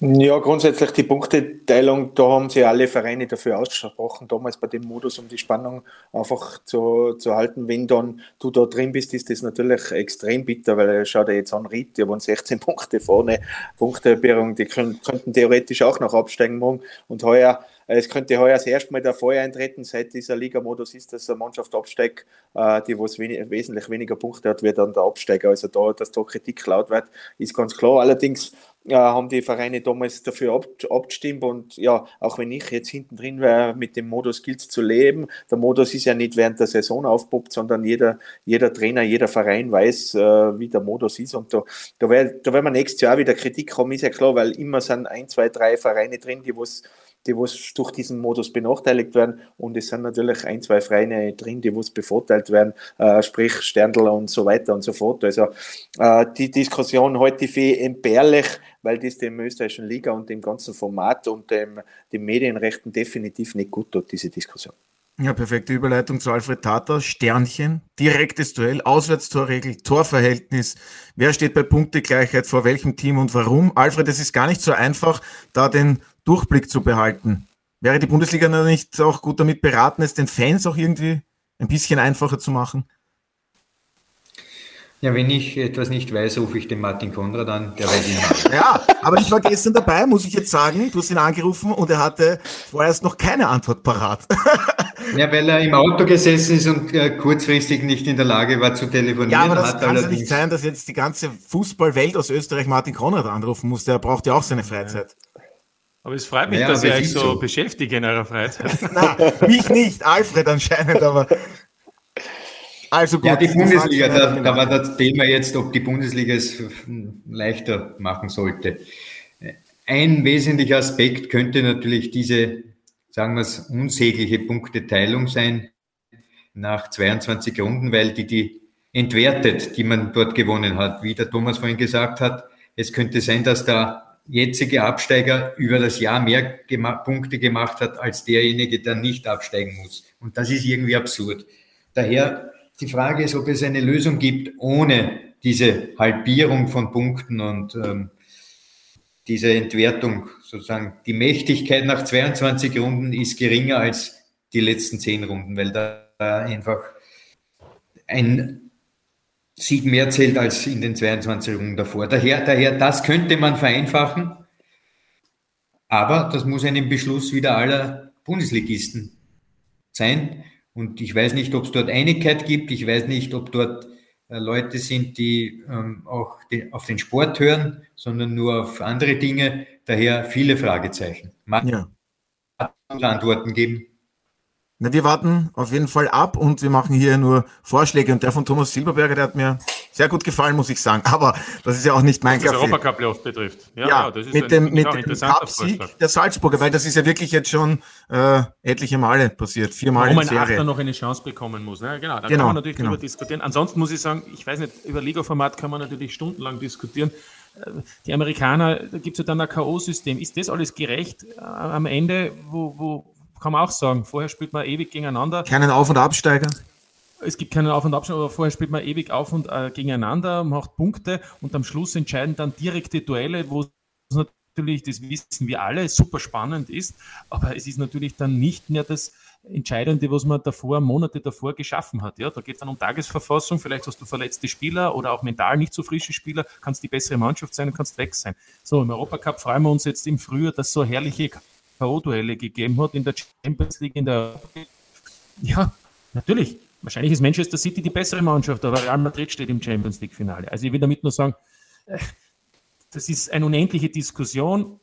Ja, grundsätzlich die Punkteteilung, da haben sich alle Vereine dafür ausgesprochen, damals bei dem Modus, um die Spannung einfach zu, zu halten. Wenn dann du da drin bist, ist das natürlich extrem bitter, weil schau dir jetzt an, Ried, die waren 16 Punkte vorne, Punktebehrung, die können, könnten theoretisch auch noch absteigen morgen und heuer es könnte heuer das erste Mal der Fall eintreten, seit dieser Liga-Modus ist, dass eine Mannschaft absteigt, äh, die was wenig, wesentlich weniger Punkte hat, wird dann der Absteiger. Also da, dass da Kritik laut wird, ist ganz klar. Allerdings äh, haben die Vereine damals dafür ab, abgestimmt und ja, auch wenn ich jetzt hinten drin wäre, mit dem Modus gilt es zu leben. Der Modus ist ja nicht während der Saison aufpoppt, sondern jeder, jeder Trainer, jeder Verein weiß, äh, wie der Modus ist und da, da werden da wir nächstes Jahr wieder Kritik haben, ist ja klar, weil immer sind ein, zwei, drei Vereine drin, die was die was durch diesen Modus benachteiligt werden und es sind natürlich ein, zwei Vereine drin, die was bevorteilt werden, äh, sprich Sterndl und so weiter und so fort. Also äh, die Diskussion ich für entbehrlich, weil das dem österreichischen Liga und dem ganzen Format und dem, dem Medienrechten definitiv nicht gut tut, diese Diskussion. Ja, perfekte Überleitung zu Alfred Tata. Sternchen, direktes Duell, Auswärtstorregel, Torverhältnis. Wer steht bei Punktegleichheit vor welchem Team und warum? Alfred, es ist gar nicht so einfach, da den Durchblick zu behalten. Wäre die Bundesliga nicht auch gut damit beraten, es den Fans auch irgendwie ein bisschen einfacher zu machen? Ja, wenn ich etwas nicht weiß, rufe ich den Martin Konrad an, der weiß ihn Ja, aber ich war gestern dabei, muss ich jetzt sagen. Du hast ihn angerufen und er hatte vorerst noch keine Antwort parat. Ja, weil er im Auto gesessen ist und äh, kurzfristig nicht in der Lage war zu telefonieren. Ja, aber das kann ja nicht sein, dass jetzt die ganze Fußballwelt aus Österreich Martin Konrad anrufen muss. Der braucht ja auch seine Freizeit. Aber es freut mich, ja, dass ihr euch so, so beschäftigt in eurer Freizeit. Na, mich nicht, Alfred anscheinend, aber also gut, ja, die Bundesliga, da, da, war das Thema jetzt, ob die Bundesliga es leichter machen sollte. Ein wesentlicher Aspekt könnte natürlich diese, sagen wir es, unsägliche Punkteteilung sein nach 22 Runden, weil die die entwertet, die man dort gewonnen hat. Wie der Thomas vorhin gesagt hat, es könnte sein, dass der jetzige Absteiger über das Jahr mehr Punkte gemacht hat als derjenige, der nicht absteigen muss. Und das ist irgendwie absurd. Daher die Frage ist, ob es eine Lösung gibt ohne diese Halbierung von Punkten und ähm, diese Entwertung, sozusagen die Mächtigkeit nach 22 Runden ist geringer als die letzten 10 Runden, weil da einfach ein Sieg mehr zählt als in den 22 Runden davor. Daher, daher, das könnte man vereinfachen, aber das muss einem Beschluss wieder aller Bundesligisten sein. Und ich weiß nicht, ob es dort Einigkeit gibt. Ich weiß nicht, ob dort äh, Leute sind, die ähm, auch den, auf den Sport hören, sondern nur auf andere Dinge. Daher viele Fragezeichen. Man ja. Antworten geben. Na, wir warten auf jeden Fall ab und wir machen hier nur Vorschläge. Und der von Thomas Silberberger, der hat mir sehr gut gefallen, muss ich sagen. Aber das ist ja auch nicht mein Was das Europacup-Playoff betrifft. Ja, ja das ist mit dem, mit dem Cup-Sieg der Salzburger, weil das ist ja wirklich jetzt schon äh, etliche Male passiert. Viermal Warum in Serie. ein Achter noch eine Chance bekommen muss. Ne? Genau, da genau, kann man natürlich genau. drüber diskutieren. Ansonsten muss ich sagen, ich weiß nicht, über Liga-Format kann man natürlich stundenlang diskutieren. Äh, die Amerikaner, da gibt es ja dann ein K.O.-System. Ist das alles gerecht äh, am Ende, wo, wo, kann man auch sagen. Vorher spielt man ewig gegeneinander. Keinen Auf- und Absteiger. Es gibt keinen Auf- und Absteiger, aber vorher spielt man ewig auf und äh, gegeneinander, macht Punkte und am Schluss entscheiden dann direkte Duelle, wo natürlich, das wissen wir alle, super spannend ist, aber es ist natürlich dann nicht mehr das Entscheidende, was man davor, Monate davor geschaffen hat. Ja, da geht es dann um Tagesverfassung, vielleicht hast du verletzte Spieler oder auch mental nicht so frische Spieler, kannst die bessere Mannschaft sein und kannst weg sein. So, im Europacup freuen wir uns jetzt im Frühjahr, dass so herrliche K.O.-Duelle gegeben hat in der Champions League, in der. Ja, natürlich. Wahrscheinlich ist Manchester City die bessere Mannschaft, aber Real Madrid steht im Champions League-Finale. Also ich will damit nur sagen, äh, das ist eine unendliche Diskussion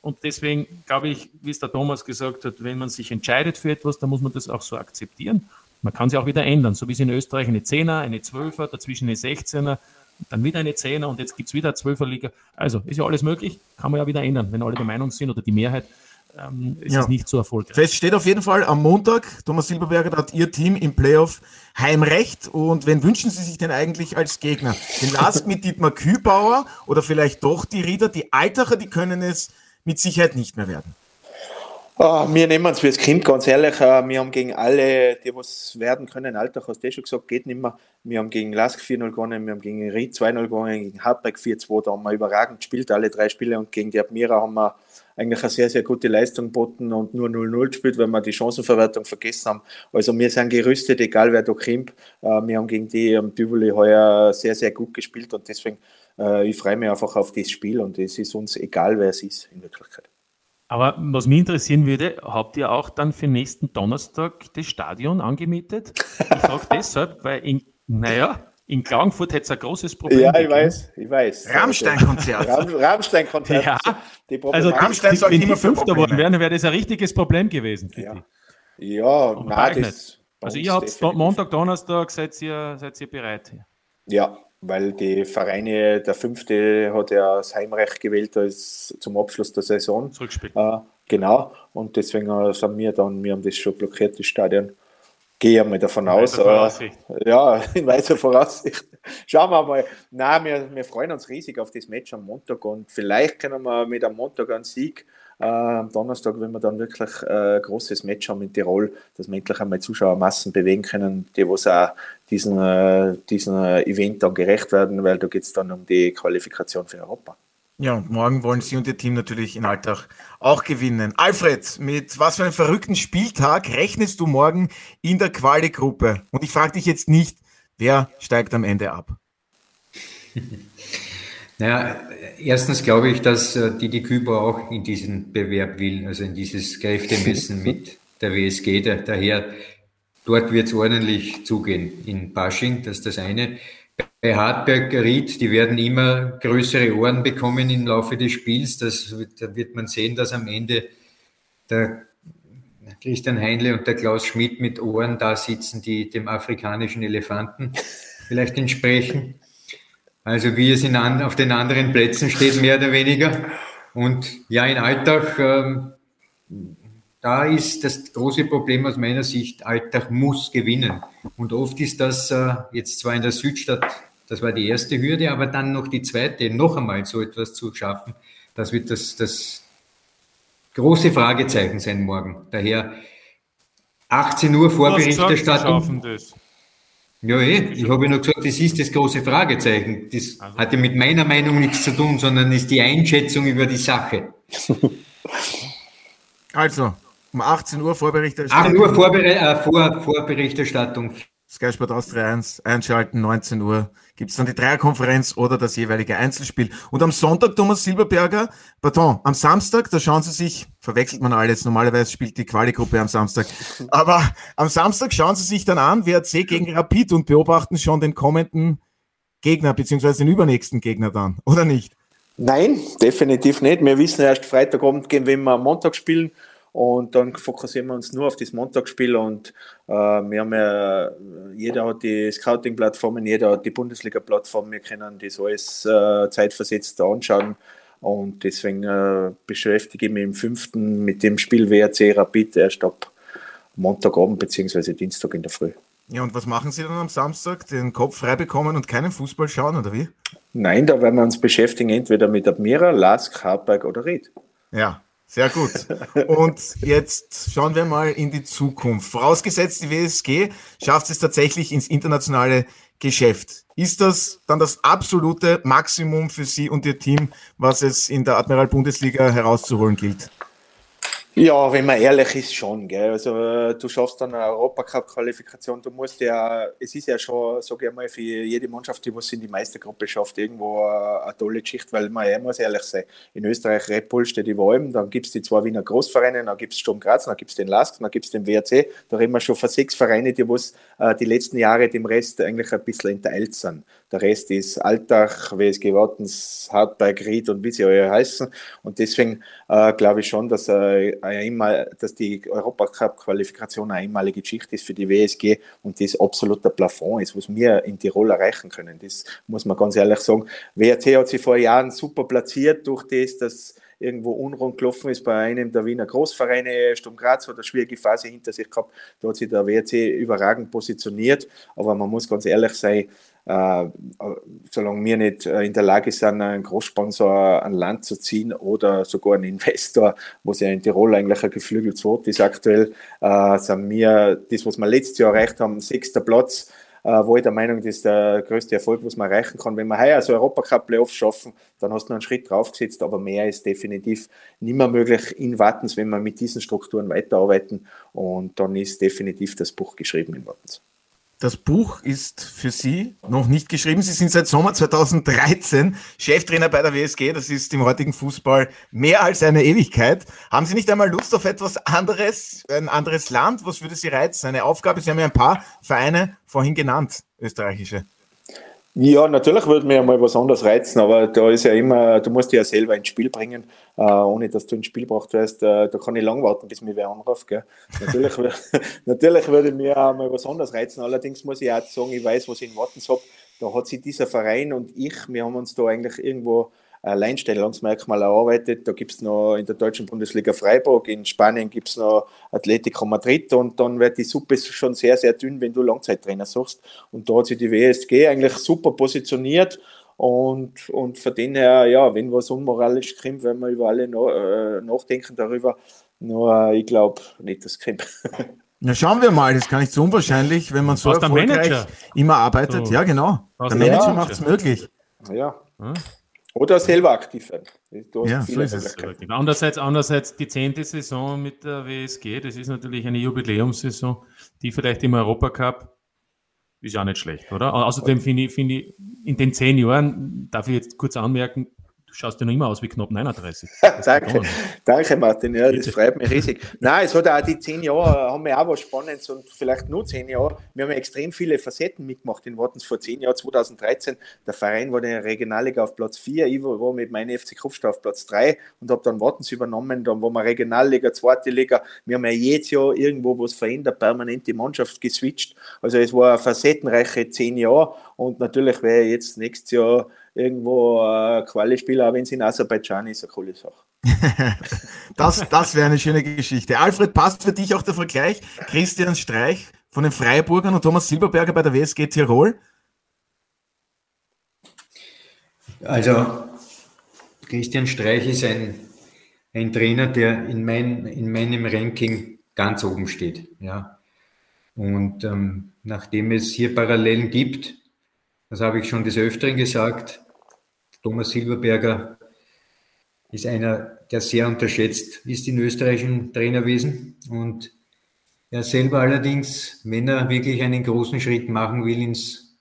und deswegen glaube ich, wie es der Thomas gesagt hat, wenn man sich entscheidet für etwas, dann muss man das auch so akzeptieren. Man kann es auch wieder ändern, so wie es in Österreich eine 10er, eine 12er, dazwischen eine 16er, dann wieder eine 10er und jetzt gibt es wieder eine 12er Liga. Also ist ja alles möglich, kann man ja wieder ändern, wenn alle der Meinung sind oder die Mehrheit ähm, ist ja. es nicht so erfolgreich. Fest steht auf jeden Fall am Montag, Thomas Silberberger hat Ihr Team im Playoff Heimrecht. Und wen wünschen Sie sich denn eigentlich als Gegner? Den Last mit Dietmar Kübauer oder vielleicht doch die Rieder? Die Altacher, die können es mit Sicherheit nicht mehr werden. Oh, wir nehmen es fürs Kind, ganz ehrlich. Uh, wir haben gegen alle, die was werden können, Alltag hast du schon gesagt, geht nicht mehr. Wir haben gegen Lask 4-0 gewonnen, wir haben gegen Ried 2-0 gewonnen, gegen Hartberg 4-2, da haben wir überragend gespielt, alle drei Spiele. Und gegen die Admira haben wir eigentlich eine sehr, sehr gute Leistung geboten und nur 0-0 gespielt, weil wir die Chancenverwertung vergessen haben. Also wir sind gerüstet, egal wer da kommt. Äh, wir haben gegen die am Tivoli heuer sehr, sehr gut gespielt und deswegen, äh, ich freue mich einfach auf das Spiel und es ist uns egal, wer es ist in Wirklichkeit. Aber was mich interessieren würde, habt ihr auch dann für nächsten Donnerstag das Stadion angemietet? Ich frage deshalb, weil in, naja, in Klagenfurt hätte es ein großes Problem. Ja, ich weiß, ich weiß. Rammstein-Konzert. Rammstein-Konzert. Ja. also Rammstein soll wenn die Fünfter geworden wären, wäre das ein richtiges Problem gewesen. Ja, ja nein, das Also ihr habt Montag, Donnerstag, seid ihr, seid ihr bereit? Ja, weil die Vereine, der Fünfte hat ja das Heimrecht gewählt als zum Abschluss der Saison. Zurückspielen. Äh, genau, und deswegen sind wir dann, wir haben das schon blockiert, das Stadion gehe mal davon aus. Äh, ja, in weißer Voraussicht. Schauen wir mal. Nein, wir, wir freuen uns riesig auf das Match am Montag und vielleicht können wir mit am Montag einen Sieg äh, am Donnerstag, wenn wir dann wirklich äh, ein großes Match haben in Tirol, dass wir endlich einmal Zuschauermassen bewegen können, die was auch diesen, äh, diesen Event dann gerecht werden, weil da geht es dann um die Qualifikation für Europa. Ja, morgen wollen Sie und Ihr Team natürlich in Alltag auch gewinnen. Alfred, mit was für einem verrückten Spieltag rechnest du morgen in der Quali-Gruppe? Und ich frage dich jetzt nicht, wer steigt am Ende ab? Naja, erstens glaube ich, dass äh, die die Küber auch in diesen Bewerb will, also in dieses Kräftemessen mit der WSG. Daher, dort wird es ordentlich zugehen in Basching, das ist das eine bei Hartberg Ried, die werden immer größere Ohren bekommen im Laufe des Spiels. Das, da wird man sehen, dass am Ende der Christian Heinle und der Klaus Schmidt mit Ohren da sitzen, die dem afrikanischen Elefanten vielleicht entsprechen. Also wie es in, auf den anderen Plätzen steht, mehr oder weniger. Und ja, in Alltag, ähm, da ist das große Problem aus meiner Sicht, Alltag muss gewinnen. Und oft ist das äh, jetzt zwar in der Südstadt das war die erste Hürde, aber dann noch die zweite, noch einmal so etwas zu schaffen, das wird das, das große Fragezeichen sein morgen. Daher 18 Uhr Vorberichterstattung. Ja, eh. ich habe ja noch gesagt, das ist das große Fragezeichen. Das also. hat ja mit meiner Meinung nichts zu tun, sondern ist die Einschätzung über die Sache. Also, um 18 Uhr Vorberichterstattung. 18 Uhr Vorbere äh, Vor Vorberichterstattung. Sky Sport Austria 1 einschalten, 19 Uhr gibt es dann die Dreierkonferenz oder das jeweilige Einzelspiel. Und am Sonntag, Thomas Silberberger, pardon, am Samstag, da schauen Sie sich, verwechselt man alles, normalerweise spielt die Quali-Gruppe am Samstag, aber am Samstag schauen Sie sich dann an, WRC gegen Rapid und beobachten schon den kommenden Gegner, beziehungsweise den übernächsten Gegner dann, oder nicht? Nein, definitiv nicht. Wir wissen erst Freitagabend gehen, wenn wir am Montag spielen und dann fokussieren wir uns nur auf das Montagsspiel und äh, wir haben ja, jeder hat die Scouting-Plattformen, jeder hat die Bundesliga-Plattform, wir können das alles äh, zeitversetzt anschauen und deswegen äh, beschäftige ich mich im fünften mit dem Spiel WRC Rapid erst ab Montagabend bzw. Dienstag in der Früh. Ja, und was machen Sie dann am Samstag? Den Kopf frei bekommen und keinen Fußball schauen, oder wie? Nein, da werden wir uns beschäftigen, entweder mit Admira, Lask, Hartberg oder Ried. Ja, sehr gut. Und jetzt schauen wir mal in die Zukunft. Vorausgesetzt, die WSG schafft es tatsächlich ins internationale Geschäft. Ist das dann das absolute Maximum für Sie und Ihr Team, was es in der Admiral Bundesliga herauszuholen gilt? Ja, wenn man ehrlich ist, schon. Gell? Also, äh, du schaffst dann eine Europacup-Qualifikation. Du musst ja, es ist ja schon, sage ich mal, für jede Mannschaft, die was in die Meistergruppe schafft, irgendwo eine, tolle Geschichte, weil man ja muss ehrlich sein. In Österreich Red Bull steht über allem, dann gibt es die zwei Wiener Großvereine, dann gibt es Sturm Graz, dann gibt es den LASK, dann gibt es den WRC. Da reden wir schon von sechs Vereine, die was äh, die letzten Jahre dem Rest eigentlich ein bisschen entteilt sind. Der Rest ist Alltag, WSG Wattens, Hartberg, Ried und wie sie alle heißen. Und deswegen äh, glaube ich schon, dass, äh, einmal, dass die Europacup-Qualifikation eine einmalige Geschichte ist für die WSG und das absoluter Plafond ist, was wir in Tirol erreichen können. Das muss man ganz ehrlich sagen. WRC hat sich vor Jahren super platziert durch das, dass irgendwo unrund gelaufen ist bei einem der Wiener Großvereine, Sturm Graz hat eine schwierige Phase hinter sich gehabt, da hat sich der WRC überragend positioniert, aber man muss ganz ehrlich sein, äh, solange wir nicht äh, in der Lage sind, einen Großsponsor an Land zu ziehen oder sogar einen Investor, was ja in Tirol eigentlich ein geflügeltes Wort ist aktuell, äh, sind wir das, was wir letztes Jahr erreicht haben, sechster Platz, wo ich der Meinung das ist der größte Erfolg, was man erreichen kann. Wenn wir heuer so Europacup-Playoffs schaffen, dann hast du noch einen Schritt draufgesetzt, aber mehr ist definitiv nicht mehr möglich in Wattens, wenn wir mit diesen Strukturen weiterarbeiten und dann ist definitiv das Buch geschrieben in Wattens. Das Buch ist für Sie noch nicht geschrieben. Sie sind seit Sommer 2013 Cheftrainer bei der WSG. Das ist im heutigen Fußball mehr als eine Ewigkeit. Haben Sie nicht einmal Lust auf etwas anderes, ein anderes Land? Was würde Sie reizen? Eine Aufgabe? Sie haben ja ein paar Vereine vorhin genannt, österreichische. Ja, natürlich würde mir mal was anderes reizen, aber da ist ja immer, du musst dich ja selber ins Spiel bringen, äh, ohne dass du ins Spiel gebracht wirst. Äh, da kann ich lang warten, bis mir wer anruft. Gell? Natürlich, natürlich würde mir auch mal was anderes reizen. Allerdings muss ich auch sagen, ich weiß, was ich in Wartens habe. Da hat sich dieser Verein und ich, wir haben uns da eigentlich irgendwo Alleinstellungsmerkmal erarbeitet. Da gibt es noch in der deutschen Bundesliga Freiburg, in Spanien gibt es noch Atletico Madrid und dann wird die Suppe schon sehr, sehr dünn, wenn du Langzeittrainer suchst. Und da hat sich die WSG eigentlich super positioniert. Und, und von dem her, ja, wenn was unmoralisch kommt, wenn wir über alle no, äh, nachdenken darüber, nur ich glaube nicht, dass es kommt. Na, schauen wir mal, das ist gar nicht so unwahrscheinlich, wenn man so erfolgreich immer arbeitet. So. Ja, genau. Der Manager ja. macht es möglich. Ja. Hm? Oder selber aktiv sein. Ja, so ist es. Andererseits, andererseits die zehnte Saison mit der WSG, das ist natürlich eine Jubiläumssaison, die vielleicht im Europacup ist ja nicht schlecht, oder? Außerdem finde ich, find ich, in den zehn Jahren, darf ich jetzt kurz anmerken, schaust ja noch immer aus wie knapp 39. danke, danke Martin, ja, das freut mich riesig. Nein, es hat auch die zehn Jahre, haben wir auch was Spannendes und vielleicht nur zehn Jahre. Wir haben ja extrem viele Facetten mitgemacht in Wartens vor zehn Jahren, 2013. Der Verein war in der Regionalliga auf Platz 4, ich war mit meinem FC Kufstein auf Platz 3 und habe dann Wartens übernommen. Dann waren wir Regionalliga, zweite Liga. Wir haben ja jedes Jahr irgendwo was verändert, permanent die Mannschaft geswitcht. Also es war eine facettenreiche zehn Jahre und natürlich wäre jetzt nächstes Jahr irgendwo äh, Quali-Spieler, auch wenn es in Aserbaidschan ist, eine coole Sache. das das wäre eine schöne Geschichte. Alfred, passt für dich auch der Vergleich? Christian Streich von den Freiburgern und Thomas Silberberger bei der WSG Tirol? Also, Christian Streich ist ein, ein Trainer, der in, mein, in meinem Ranking ganz oben steht. Ja. Und ähm, nachdem es hier Parallelen gibt, das habe ich schon des Öfteren gesagt, Thomas Silberberger ist einer, der sehr unterschätzt ist in österreichischen Trainerwesen. Und er selber allerdings, wenn er wirklich einen großen Schritt machen will ins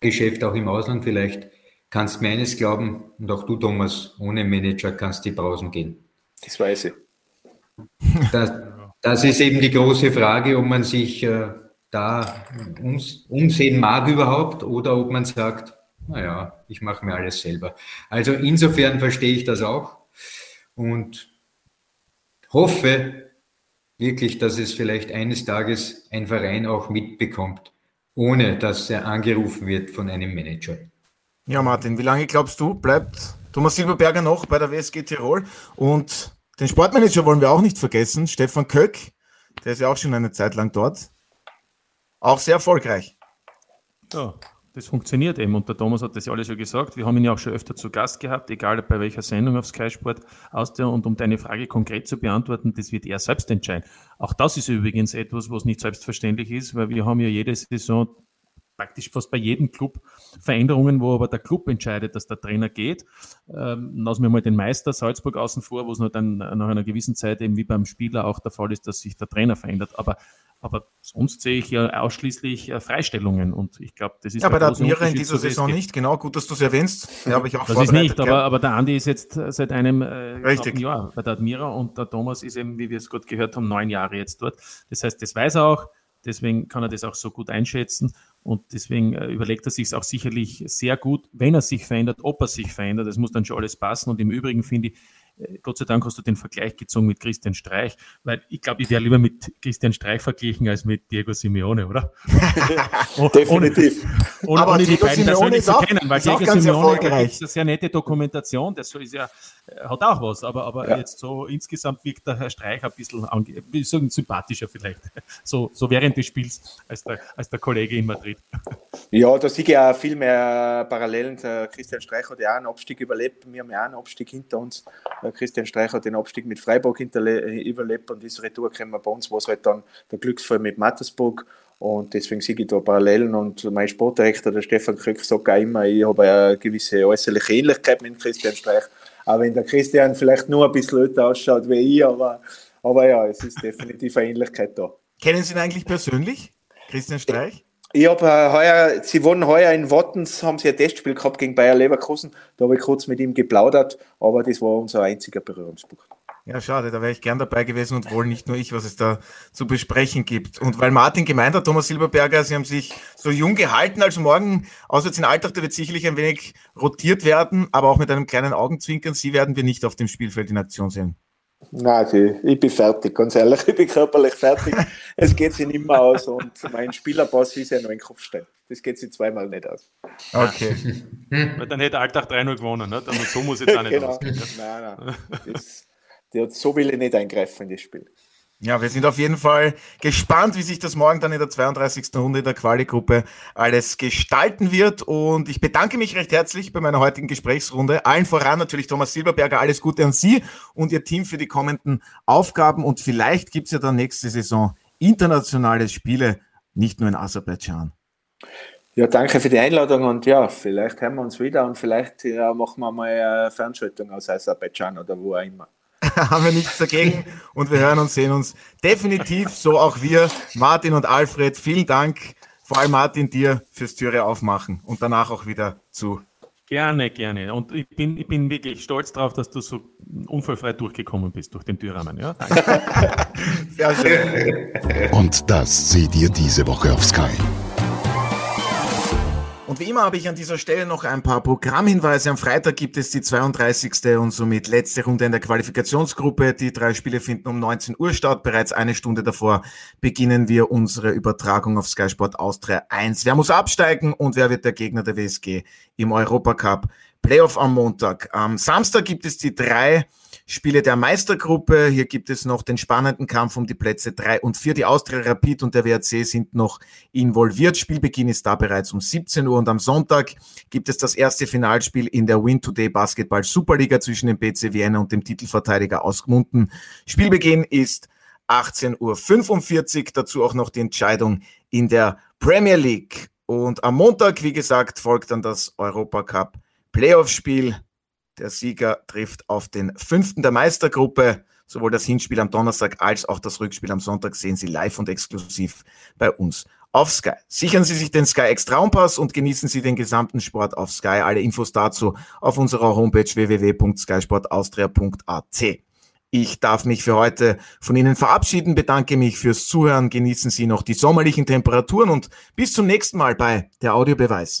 Geschäft, auch im Ausland vielleicht, kannst mir eines glauben, und auch du, Thomas, ohne Manager kannst die Brausen gehen. Das weiß ich. Das, das ist eben die große Frage, ob man sich äh, da ums, umsehen mag überhaupt oder ob man sagt, naja, ich mache mir alles selber. Also insofern verstehe ich das auch und hoffe wirklich, dass es vielleicht eines Tages ein Verein auch mitbekommt, ohne dass er angerufen wird von einem Manager. Ja, Martin, wie lange glaubst du, bleibt Thomas Silberberger noch bei der WSG Tirol? Und den Sportmanager wollen wir auch nicht vergessen, Stefan Köck, der ist ja auch schon eine Zeit lang dort. Auch sehr erfolgreich. Ja, das funktioniert eben. Und der Thomas hat das ja alles schon gesagt. Wir haben ihn ja auch schon öfter zu Gast gehabt, egal bei welcher Sendung auf Sky Sport aus der. Und um deine Frage konkret zu beantworten, das wird er selbst entscheiden. Auch das ist übrigens etwas, was nicht selbstverständlich ist, weil wir haben ja jede Saison praktisch fast bei jedem Club Veränderungen, wo aber der Club entscheidet, dass der Trainer geht. Ähm, lassen wir mal den Meister Salzburg außen vor, wo es nur dann nach einer gewissen Zeit eben wie beim Spieler auch der Fall ist, dass sich der Trainer verändert. Aber aber sonst sehe ich ja ausschließlich äh, Freistellungen und ich glaube, das ist ja bei der Admira in dieser Saison nicht. Genau, gut, dass du es erwähnst. Ja, habe ich auch Das ist nicht, aber, aber der Andi ist jetzt seit einem äh, Jahr bei der Admira und der Thomas ist eben, wie wir es gerade gehört haben, neun Jahre jetzt dort. Das heißt, das weiß er auch. Deswegen kann er das auch so gut einschätzen und deswegen äh, überlegt er sich auch sicherlich sehr gut, wenn er sich verändert, ob er sich verändert. Das muss dann schon alles passen. Und im Übrigen finde ich, äh, Gott sei Dank hast du den Vergleich gezogen mit Christian Streich, weil ich glaube, ich wäre lieber mit Christian Streich verglichen als mit Diego Simeone, oder? Definitiv. Ohne, Aber ohne Diego die beiden Simeone persönlich zu kennen, weil Diego Simeone ist eine sehr nette Dokumentation, das ist ja, äh, hat auch was, aber, aber ja. jetzt so insgesamt wirkt der Herr Streich ein bisschen, wie sagen, sympathischer vielleicht, so, so während des Spiels als der, als der Kollege in Madrid. Ja, da sehe ich auch viel mehr Parallelen. Christian Streich hat ja auch einen Abstieg überlebt, wir haben ja auch einen Abstieg hinter uns. Christian Streich hat den Abstieg mit Freiburg überlebt und ist Retour gekommen bei uns, was halt dann der Glücksfall mit Mattersburg und deswegen sehe ich da Parallelen und mein Sportdirektor, der Stefan Krück, sagt auch immer, ich habe eine gewisse äußerliche Ähnlichkeit mit Christian Streich, auch wenn der Christian vielleicht nur ein bisschen älter ausschaut wie ich, aber, aber ja, es ist definitiv eine Ähnlichkeit da. Kennen Sie ihn eigentlich persönlich, Christian Streich? Ich habe äh, heuer, sie wurden heuer in Wattens, haben sie ein Testspiel gehabt gegen Bayer Leverkusen. Da habe ich kurz mit ihm geplaudert, aber das war unser einziger Berührungspunkt. Ja, schade, da wäre ich gern dabei gewesen und wohl nicht nur ich, was es da zu besprechen gibt. Und weil Martin gemeint hat, Thomas Silberberger, Sie haben sich so jung gehalten, also morgen auswärts in Alltag, da wird sicherlich ein wenig rotiert werden, aber auch mit einem kleinen Augenzwinkern. Sie werden wir nicht auf dem Spielfeld in Aktion sehen. Nein, ich bin fertig, ganz ehrlich, ich bin körperlich fertig. es geht sich nicht mehr aus und mein Spielerpass ist ja nur ein Kopfstein. Das geht sich zweimal nicht aus. Okay. Weil dann hätte Alltag 3-0 gewonnen, ne? Dann so muss jetzt auch nicht genau. ausgehen. Nein, nein. Das, der, so will ich nicht eingreifen in das Spiel. Ja, wir sind auf jeden Fall gespannt, wie sich das morgen dann in der 32. Runde der Quali-Gruppe alles gestalten wird. Und ich bedanke mich recht herzlich bei meiner heutigen Gesprächsrunde. Allen voran natürlich Thomas Silberberger. Alles Gute an Sie und Ihr Team für die kommenden Aufgaben. Und vielleicht gibt es ja dann nächste Saison internationale Spiele, nicht nur in Aserbaidschan. Ja, danke für die Einladung und ja, vielleicht hören wir uns wieder und vielleicht ja, machen wir mal eine Fernschaltung aus Aserbaidschan oder wo auch immer. haben wir nichts dagegen und wir hören und sehen uns definitiv, so auch wir, Martin und Alfred. Vielen Dank, vor allem Martin, dir fürs Türe aufmachen und danach auch wieder zu. Gerne, gerne. Und ich bin, ich bin wirklich stolz darauf, dass du so unfallfrei durchgekommen bist durch den Türrahmen. Ja? Danke. Sehr schön. Und das seht ihr diese Woche auf Sky. Und wie immer habe ich an dieser Stelle noch ein paar Programmhinweise. Am Freitag gibt es die 32. und somit letzte Runde in der Qualifikationsgruppe. Die drei Spiele finden um 19 Uhr statt. Bereits eine Stunde davor beginnen wir unsere Übertragung auf Sky Sport Austria 1. Wer muss absteigen und wer wird der Gegner der WSG im Europacup? Playoff am Montag. Am Samstag gibt es die drei Spiele der Meistergruppe. Hier gibt es noch den spannenden Kampf um die Plätze drei und vier. Die Austria Rapid und der WRC sind noch involviert. Spielbeginn ist da bereits um 17 Uhr und am Sonntag gibt es das erste Finalspiel in der Win Today Basketball Superliga zwischen dem BC Vienna und dem Titelverteidiger aus Gmunden. Spielbeginn ist 18.45 Uhr. Dazu auch noch die Entscheidung in der Premier League. Und am Montag, wie gesagt, folgt dann das Europacup Playoff-Spiel. Der Sieger trifft auf den fünften der Meistergruppe. Sowohl das Hinspiel am Donnerstag als auch das Rückspiel am Sonntag sehen Sie live und exklusiv bei uns auf Sky. Sichern Sie sich den Sky X Traumpass und genießen Sie den gesamten Sport auf Sky. Alle Infos dazu auf unserer Homepage www.skysportaustria.at. Ich darf mich für heute von Ihnen verabschieden, bedanke mich fürs Zuhören, genießen Sie noch die sommerlichen Temperaturen und bis zum nächsten Mal bei der Audiobeweis.